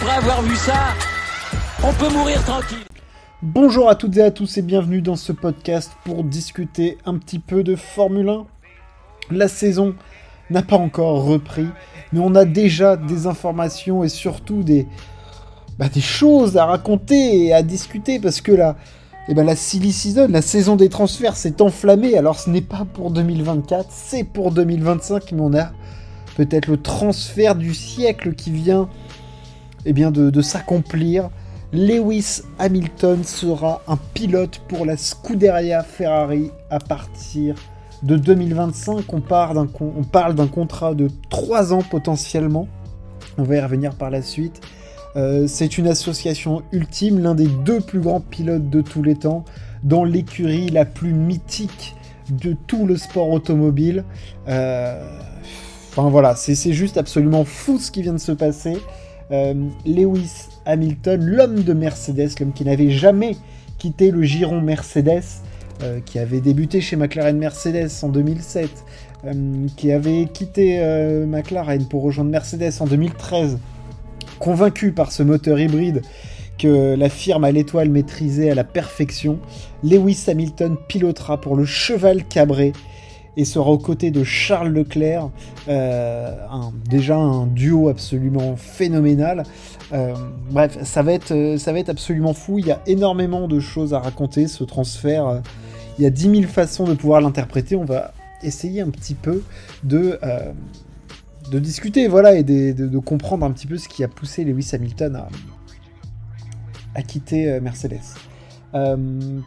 après avoir vu ça, on peut mourir tranquille. Bonjour à toutes et à tous et bienvenue dans ce podcast pour discuter un petit peu de Formule 1. La saison n'a pas encore repris, mais on a déjà des informations et surtout des, bah, des choses à raconter et à discuter parce que là, eh ben, la silly season, la saison des transferts s'est enflammée. Alors ce n'est pas pour 2024, c'est pour 2025, mais on a peut-être le transfert du siècle qui vient eh bien, de, s'accomplir. Lewis Hamilton sera un pilote pour la Scuderia Ferrari à partir de 2025. On, parle d'un contrat de 3 ans potentiellement. On va y revenir par la suite. Euh, c'est une association ultime, l'un des deux plus grands pilotes de tous les temps, dans l'écurie la plus mythique de tout le sport automobile. Euh, voilà, c'est juste absolument fou ce qui vient de se passer. Euh, Lewis Hamilton, l'homme de Mercedes, l'homme qui n'avait jamais quitté le giron Mercedes, qui avait débuté chez McLaren Mercedes en 2007, qui avait quitté McLaren pour rejoindre Mercedes en 2013 Convaincu par ce moteur hybride que la firme à l'étoile maîtrisait à la perfection, Lewis Hamilton pilotera pour le cheval cabré et sera aux côtés de Charles Leclerc, euh, déjà un duo absolument phénoménal. Euh, bref, ça va, être, ça va être absolument fou, il y a énormément de choses à raconter, ce transfert, il y a 10 000 façons de pouvoir l'interpréter, on va essayer un petit peu de, euh, de discuter, voilà, et de, comprendre un petit peu ce qui a poussé Lewis Hamilton à, à quitter euh, Mercedes. Euh,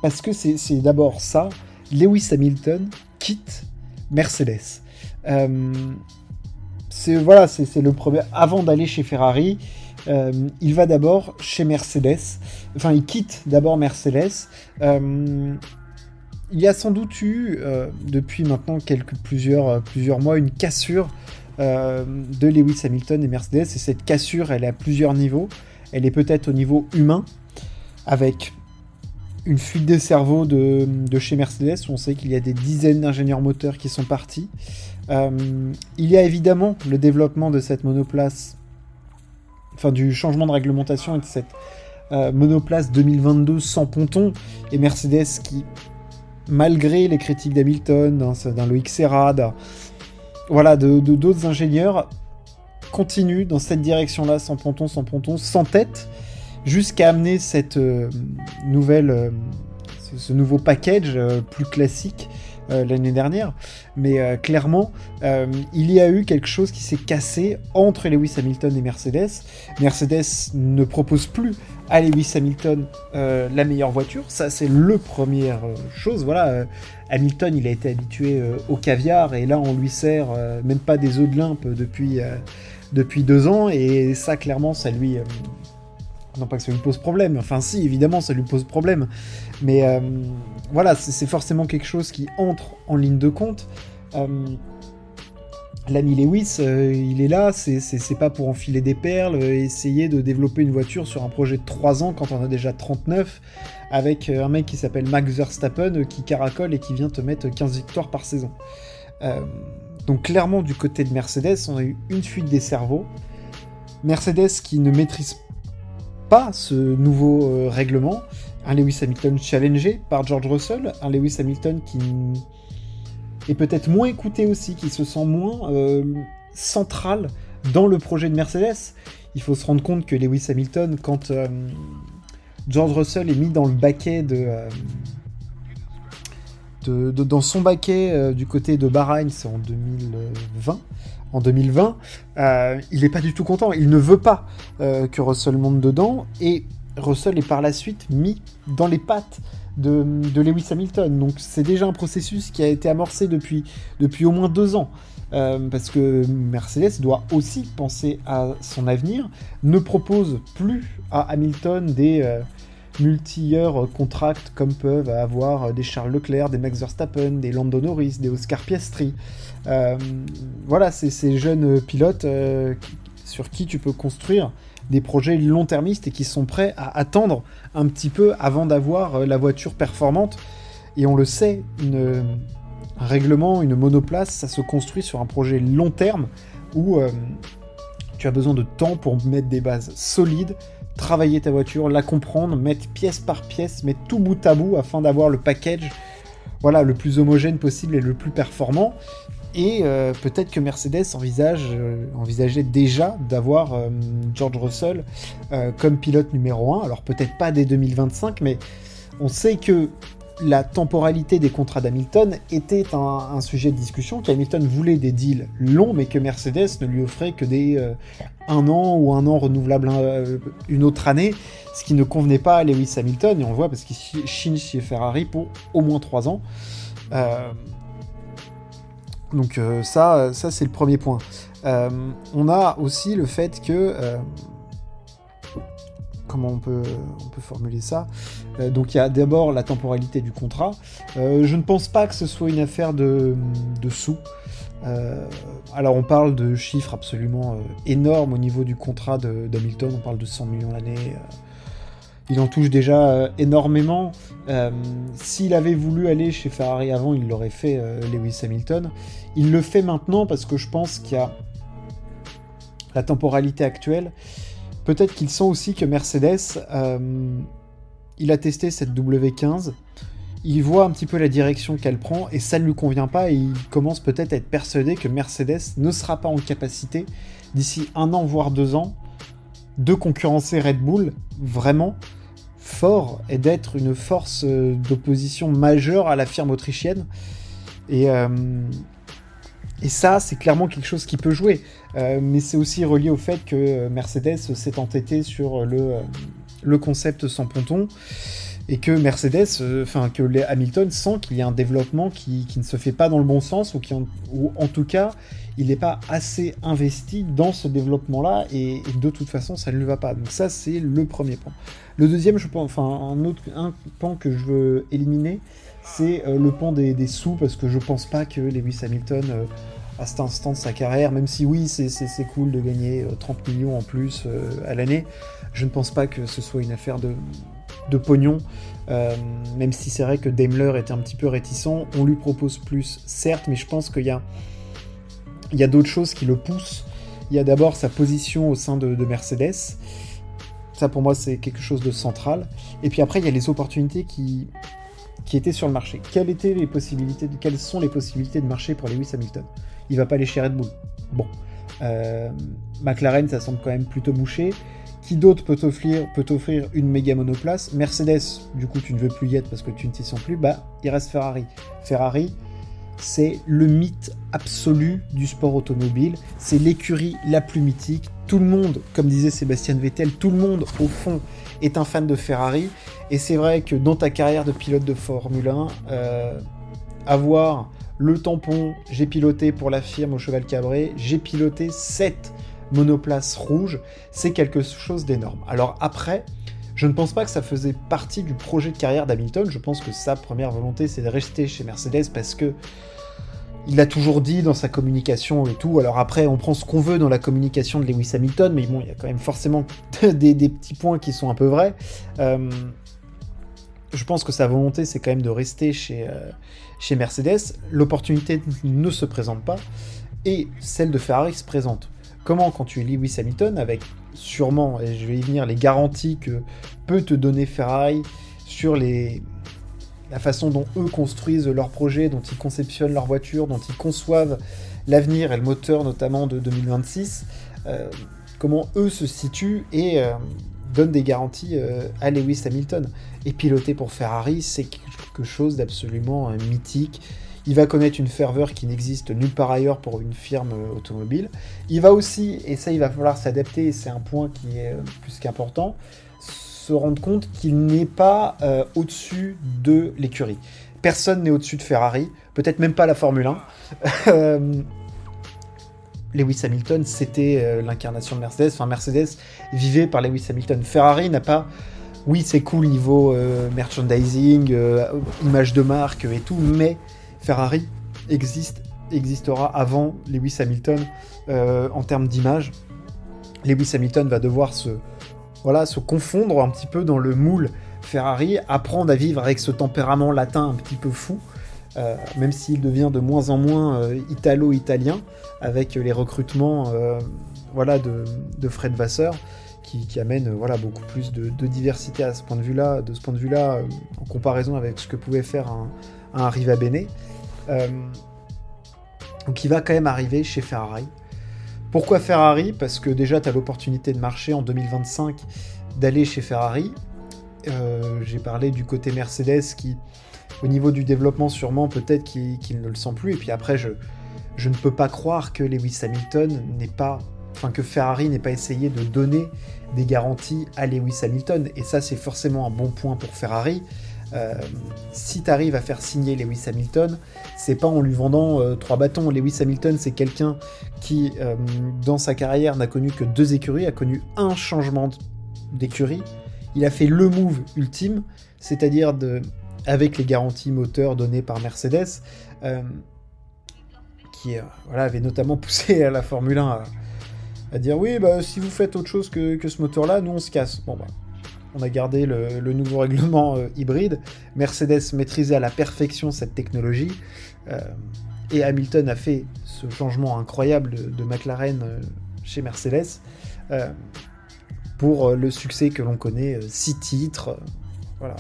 parce que c'est d'abord ça, Lewis Hamilton quitte Mercedes. Euh, c'est voilà, c'est le premier. Avant d'aller chez Ferrari, il va d'abord chez Mercedes. Enfin, il quitte d'abord Mercedes. il y a sans doute eu, depuis maintenant quelques plusieurs, mois, une cassure euh, de Lewis Hamilton et Mercedes. Et cette cassure, elle est à plusieurs niveaux. Elle est peut-être au niveau humain, avec une fuite des cerveaux de, chez Mercedes, on sait qu'il y a des dizaines d'ingénieurs moteurs qui sont partis. Euh, il y a évidemment le développement de cette monoplace, enfin du changement de réglementation et de cette euh, monoplace 2022 sans ponton, et Mercedes qui, malgré les critiques d'Hamilton, d'un Loïc Serra, voilà, de d'autres ingénieurs continuent dans cette direction-là, sans ponton, sans ponton, sans tête, jusqu'à amener cette euh, nouvelle, euh, ce, nouveau package euh, plus classique l'année dernière. Mais clairement, il y a eu quelque chose qui s'est cassé entre Lewis Hamilton et Mercedes. Mercedes ne propose plus à Lewis Hamilton la meilleure voiture. Ça, c'est le première chose. Voilà Hamilton, il a été habitué au caviar et là, on lui sert même pas des œufs de limpe depuis, depuis deux ans et ça, clairement, ça lui. Non pas que ça lui pose problème, enfin si, évidemment, ça lui pose problème, mais voilà, c'est forcément quelque chose qui entre en ligne de compte. L'ami Lewis, il est là, c'est pas pour enfiler des perles, essayer de développer une voiture sur un projet de 3 ans quand on a déjà 39 avec euh, un mec qui s'appelle Max Verstappen euh, qui caracole et qui vient te mettre 15 victoires par saison. Euh, donc clairement du côté de Mercedes, on a eu une fuite des cerveaux. Mercedes qui ne maîtrise pas ce nouveau règlement. Un Lewis Hamilton challengé par George Russell, un Lewis Hamilton qui est peut-être moins écouté aussi, qui se sent moins central dans le projet de Mercedes. Il faut se rendre compte que Lewis Hamilton, quand George Russell est mis dans le baquet de, euh, dans son baquet euh, du côté de Bahreïn, c'est en 2020. En 2020, euh, il n'est pas du tout content. Il ne veut pas que Russell monte dedans et Russell est par la suite mis dans les pattes de, Lewis Hamilton. Donc c'est déjà un processus qui a été amorcé depuis, depuis au moins deux ans. parce que Mercedes doit aussi penser à son avenir, ne propose plus à Hamilton des multi-heures contracts comme peuvent avoir des Charles Leclerc, des Max Verstappen, des Lando Norris, des Oscar Piastri. Euh, voilà, c'est ces jeunes pilotes euh, sur qui tu peux construire des projets long-termistes et qui sont prêts à attendre un petit peu avant d'avoir euh, la voiture performante. Et on le sait, un règlement, une monoplace, ça se construit sur un projet long terme où Tu as besoin de temps pour mettre des bases solides, travailler ta voiture, la comprendre, mettre pièce par pièce, mettre tout bout à bout afin d'avoir le package voilà, le plus homogène possible et le plus performant. Et euh, peut-être que Mercedes envisage, euh, envisageait déjà d'avoir euh, George Russell comme pilote numéro 1. Alors peut-être pas dès 2025, mais on sait que la temporalité des contrats d'Hamilton était un, sujet de discussion, qu'Hamilton voulait des deals longs, mais que Mercedes ne lui offrait que des un an ou un an renouvelable une autre année, ce qui ne convenait pas à Lewis Hamilton, et on le voit parce qu'il chine chez Ferrari pour au moins trois ans. Donc euh, ça, ça c'est le premier point. Euh, on a aussi le fait que... Euh, comment on peut, formuler ça Donc il y a d'abord la temporalité du contrat. je ne pense pas que ce soit une affaire de, sous. alors on parle de chiffres absolument énormes au niveau du contrat d'Hamilton, on parle de 100 millions l'année il en touche déjà euh, énormément. Euh, s'il avait voulu aller chez Ferrari avant, il l'aurait fait, euh, Lewis Hamilton. Il le fait maintenant parce que je pense qu'il y a la temporalité actuelle. Peut-être qu'il sent aussi que Mercedes, il a testé cette W15, il voit un petit peu la direction qu'elle prend et ça ne lui convient pas et il commence peut-être à être persuadé que Mercedes ne sera pas en capacité d'ici un an voire deux ans de concurrencer Red Bull vraiment fort et d'être une force euh, d'opposition majeure à la firme autrichienne. Et, euh, et ça, c'est clairement quelque chose qui peut jouer. Euh, mais c'est aussi relié au fait que Mercedes s'est entêté sur le, le concept sans ponton et que Mercedes, enfin que les Hamilton sent qu'il y a un développement qui, qui, ne se fait pas dans le bon sens ou, qui ou en tout cas il n'est pas assez investi dans ce développement-là et, de toute façon ça ne lui va pas. Donc ça c'est le premier point. Le deuxième, je pense, enfin un autre un pan que je veux éliminer, c'est euh, le pan des, sous parce que je pense pas que Lewis Hamilton euh, à cet instant de sa carrière, même si oui c'est cool de gagner 30 euh, millions en plus à l'année, je ne pense pas que ce soit une affaire de, de pognon. même si c'est vrai que Daimler était un petit peu réticent, on lui propose plus, certes, mais je pense qu'il y a a d'autres choses qui le poussent. Il y a d'abord sa position au sein de, Mercedes. Ça, pour moi, c'est quelque chose de central. Et puis après, il y a les opportunités qui, qui étaient sur le marché. Quelles, étaient les possibilités, quelles sont les possibilités de marché pour Lewis Hamilton? Il va pas aller chez Red Bull. Bon. Euh, McLaren, ça semble quand même plutôt bouché. Qui d'autre peut t'offrir peut offrir une méga monoplace? Mercedes, du coup, tu ne veux plus y être parce que tu ne t'y sens plus. Bah, il reste Ferrari. Ferrari, c'est le mythe absolu du sport automobile. C'est l'écurie la plus mythique. Tout le monde, comme disait Sébastien Vettel, tout le monde au fond est un fan de Ferrari. Et c'est vrai que dans ta carrière de pilote de Formule 1, euh, avoir le tampon, j'ai piloté pour la firme au Cheval Cabré, j'ai piloté 7 monoplaces rouges, c'est quelque chose d'énorme. Alors après, je ne pense pas que ça faisait partie du projet de carrière d'Hamilton. Je pense que sa première volonté, c'est de rester chez Mercedes parce que il a toujours dit dans sa communication et tout. Alors après, on prend ce qu'on veut dans la communication de Lewis Hamilton, mais bon, il y a quand même forcément des, petits points qui sont un peu vrais. Euh, je pense que sa volonté, c'est quand même de rester chez, euh, chez Mercedes. L'opportunité ne se présente pas, et celle de Ferrari se présente. Comment, quand tu es Lewis Hamilton, avec sûrement, et je vais y venir, les garanties que peut te donner Ferrari sur les, la façon dont eux construisent leurs projets, dont ils conceptionnent leurs voitures, dont ils conçoivent l'avenir et le moteur notamment de 2026, euh, comment eux se situent et euh, donnent des garanties euh, à Lewis Hamilton. Et piloter pour Ferrari, c'est quelque chose d'absolument mythique. Il va connaître une ferveur qui n'existe nulle part ailleurs pour une firme automobile. Il va aussi, et ça il va falloir s'adapter, c'est un point qui est plus qu'important, se rendre compte qu'il n'est pas euh, au-dessus de l'écurie. Personne n'est au-dessus de Ferrari, peut-être même pas la Formule 1. Euh, Lewis Hamilton, c'était euh, l'incarnation de Mercedes. Enfin, Mercedes vivait par Lewis Hamilton. Ferrari n'a pas. Oui, c'est cool niveau merchandising, image de marque et tout, mais Ferrari existe, existera avant Lewis Hamilton en termes d'image. Lewis Hamilton va devoir se, se confondre un petit peu dans le moule Ferrari, apprendre à vivre avec ce tempérament latin un petit peu fou, euh, même s'il devient de moins en moins euh, italo-italien avec les recrutements euh, voilà, de, Fred Vasseur, qui, amène voilà, beaucoup plus de, diversité à ce point de vue-là, de ce point de vue-là, en comparaison avec ce que pouvait faire un, un Riva Bene. va quand même arriver chez Ferrari. Pourquoi Ferrari? Parce que déjà, tu as l'opportunité de marcher en 2025 d'aller chez Ferrari. Euh, j'ai parlé du côté Mercedes qui, au niveau du développement, sûrement peut-être qu'il ne le sent plus. Et puis après, je, ne peux pas croire que Lewis Hamilton n'est pas, enfin que Ferrari n'ait pas essayé de donner des garanties à Lewis Hamilton. Et ça, c'est forcément un bon point pour Ferrari. Euh, si tu arrives à faire signer Lewis Hamilton, c'est pas en lui vendant euh, trois bâtons. Lewis Hamilton, c'est quelqu'un qui, dans sa carrière, n'a connu que deux écuries, a connu un changement d'écurie il a fait le move ultime, c'est-à-dire avec les garanties moteurs données par Mercedes, euh, qui euh, voilà, avait notamment poussé à la Formule 1 à, dire oui, bah, si vous faites autre chose que, ce moteur-là, nous on se casse. Bon, bah, on a gardé le, nouveau règlement euh, hybride. Mercedes maîtrisait à la perfection cette technologie. et Hamilton a fait ce changement incroyable de, McLaren chez Mercedes pour euh, le succès que l'on connaît, 6 euh, titres, euh, voilà,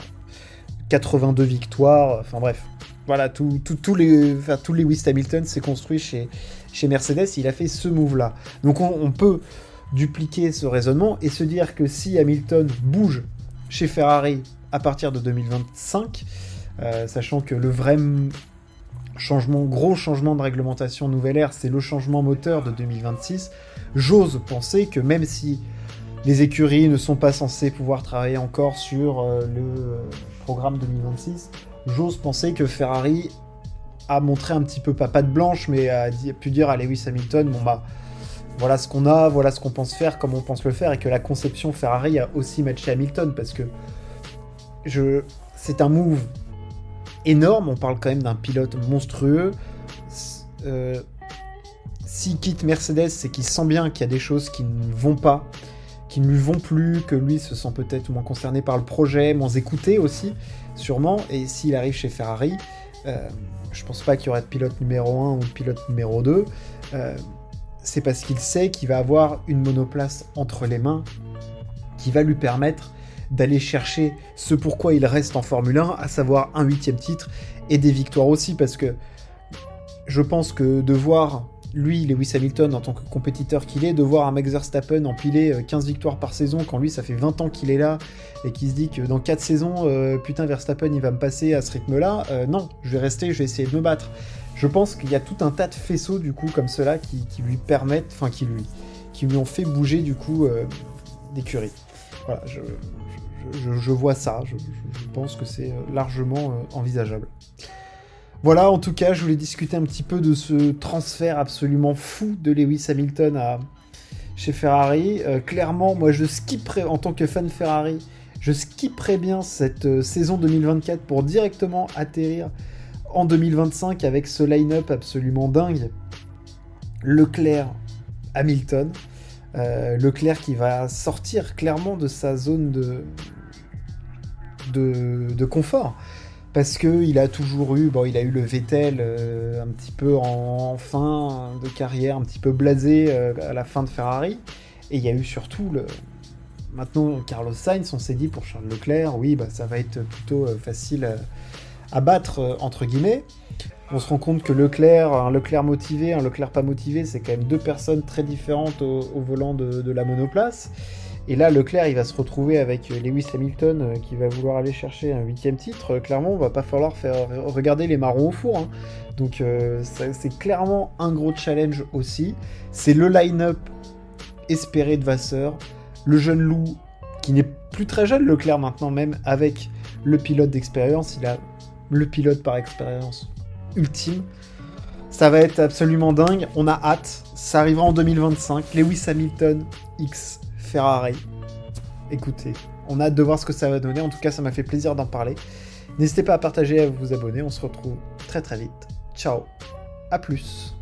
82 victoires, enfin bref, voilà, enfin, tous les Lewis Hamilton s'est construit chez, chez Mercedes, il a fait ce move-là. Donc on, peut dupliquer ce raisonnement et se dire que si Hamilton bouge chez Ferrari à partir de 2025, sachant que le vrai changement, gros changement de réglementation nouvelle ère, c'est le changement moteur de 2026, j'ose penser que même si les écuries ne sont pas censées pouvoir travailler encore sur euh, le euh, programme 2026. J'ose penser que Ferrari a montré un petit peu, pas de blanche, mais a, pu dire à Lewis Hamilton, bon bah, voilà ce qu'on a, voilà ce qu'on pense faire, comme on pense le faire, et que la conception Ferrari a aussi matché Hamilton, parce que c'est un move énorme, on parle quand même d'un pilote monstrueux. Euh, S'il quitte Mercedes, c'est qu'il sent bien qu'il y a des choses qui ne vont pas, qui ne lui vont plus, que lui se sent peut-être moins concerné par le projet, moins écouté aussi, sûrement. Et s'il arrive chez Ferrari, euh, je pense pas qu'il y aurait de pilote numéro 1 ou de pilote numéro 2. Euh, c'est parce qu'il sait qu'il va avoir une monoplace entre les mains qui va lui permettre d'aller chercher ce pourquoi il reste en Formule 1, à savoir un huitième titre et des victoires aussi, parce que je pense que de voir lui, Lewis Hamilton, en tant que compétiteur qu'il est, de voir un Max Verstappen empiler 15 euh, victoires par saison quand lui, ça fait 20 ans qu'il est là et qu'il se dit que dans 4 saisons, euh, putain, Verstappen, il va me passer à ce rythme-là. Euh, non, je vais rester, je vais essayer de me battre. Je pense qu'il y a tout un tas de faisceaux, du coup, comme cela, qui, lui permettent, enfin, qui lui, ont fait bouger, du coup, d'écurie. Voilà, je, vois ça, je pense que c'est largement envisageable. Voilà, en tout cas, je voulais discuter un petit peu de ce transfert absolument fou de Lewis Hamilton chez Ferrari. Euh, clairement, moi, je skipperais, en tant que fan Ferrari, je skipperais bien cette euh, saison 2024 pour directement atterrir en 2025 avec ce line-up absolument dingue. Leclerc, Hamilton. Euh, Leclerc qui va sortir clairement de sa zone de, de confort parce que il a toujours eu, bon, il a eu le Vettel euh, un petit peu en, fin de carrière, un petit peu blasé euh, à la fin de Ferrari, et il y a eu surtout le. Maintenant, Carlos Sainz, on s'est dit pour Charles Leclerc, oui, bah, ça va être plutôt euh, facile à battre entre guillemets. On se rend compte que Leclerc, un Leclerc motivé, un Leclerc pas motivé, c'est quand même deux personnes très différentes au, volant de, la monoplace. Et là, Leclerc, il va se retrouver avec euh, Lewis Hamilton euh, qui va vouloir aller chercher un huitième titre. Euh, clairement, on va pas falloir faire regarder les marrons au four. Hein. Donc, c'est clairement un gros challenge aussi. C'est le line-up espéré de Vasseur. Le jeune loup, qui n'est plus très jeune, Leclerc maintenant, même avec le pilote d'expérience. Il a le pilote par expérience ultime. Ça va être absolument dingue. On a hâte. Ça arrivera en 2025. Lewis Hamilton X Ferrari. Écoutez, on a hâte de voir ce que ça va donner. En tout cas, ça m'a fait plaisir d'en parler. N'hésitez pas à partager et à vous abonner. On se retrouve très très vite. Ciao. À plus.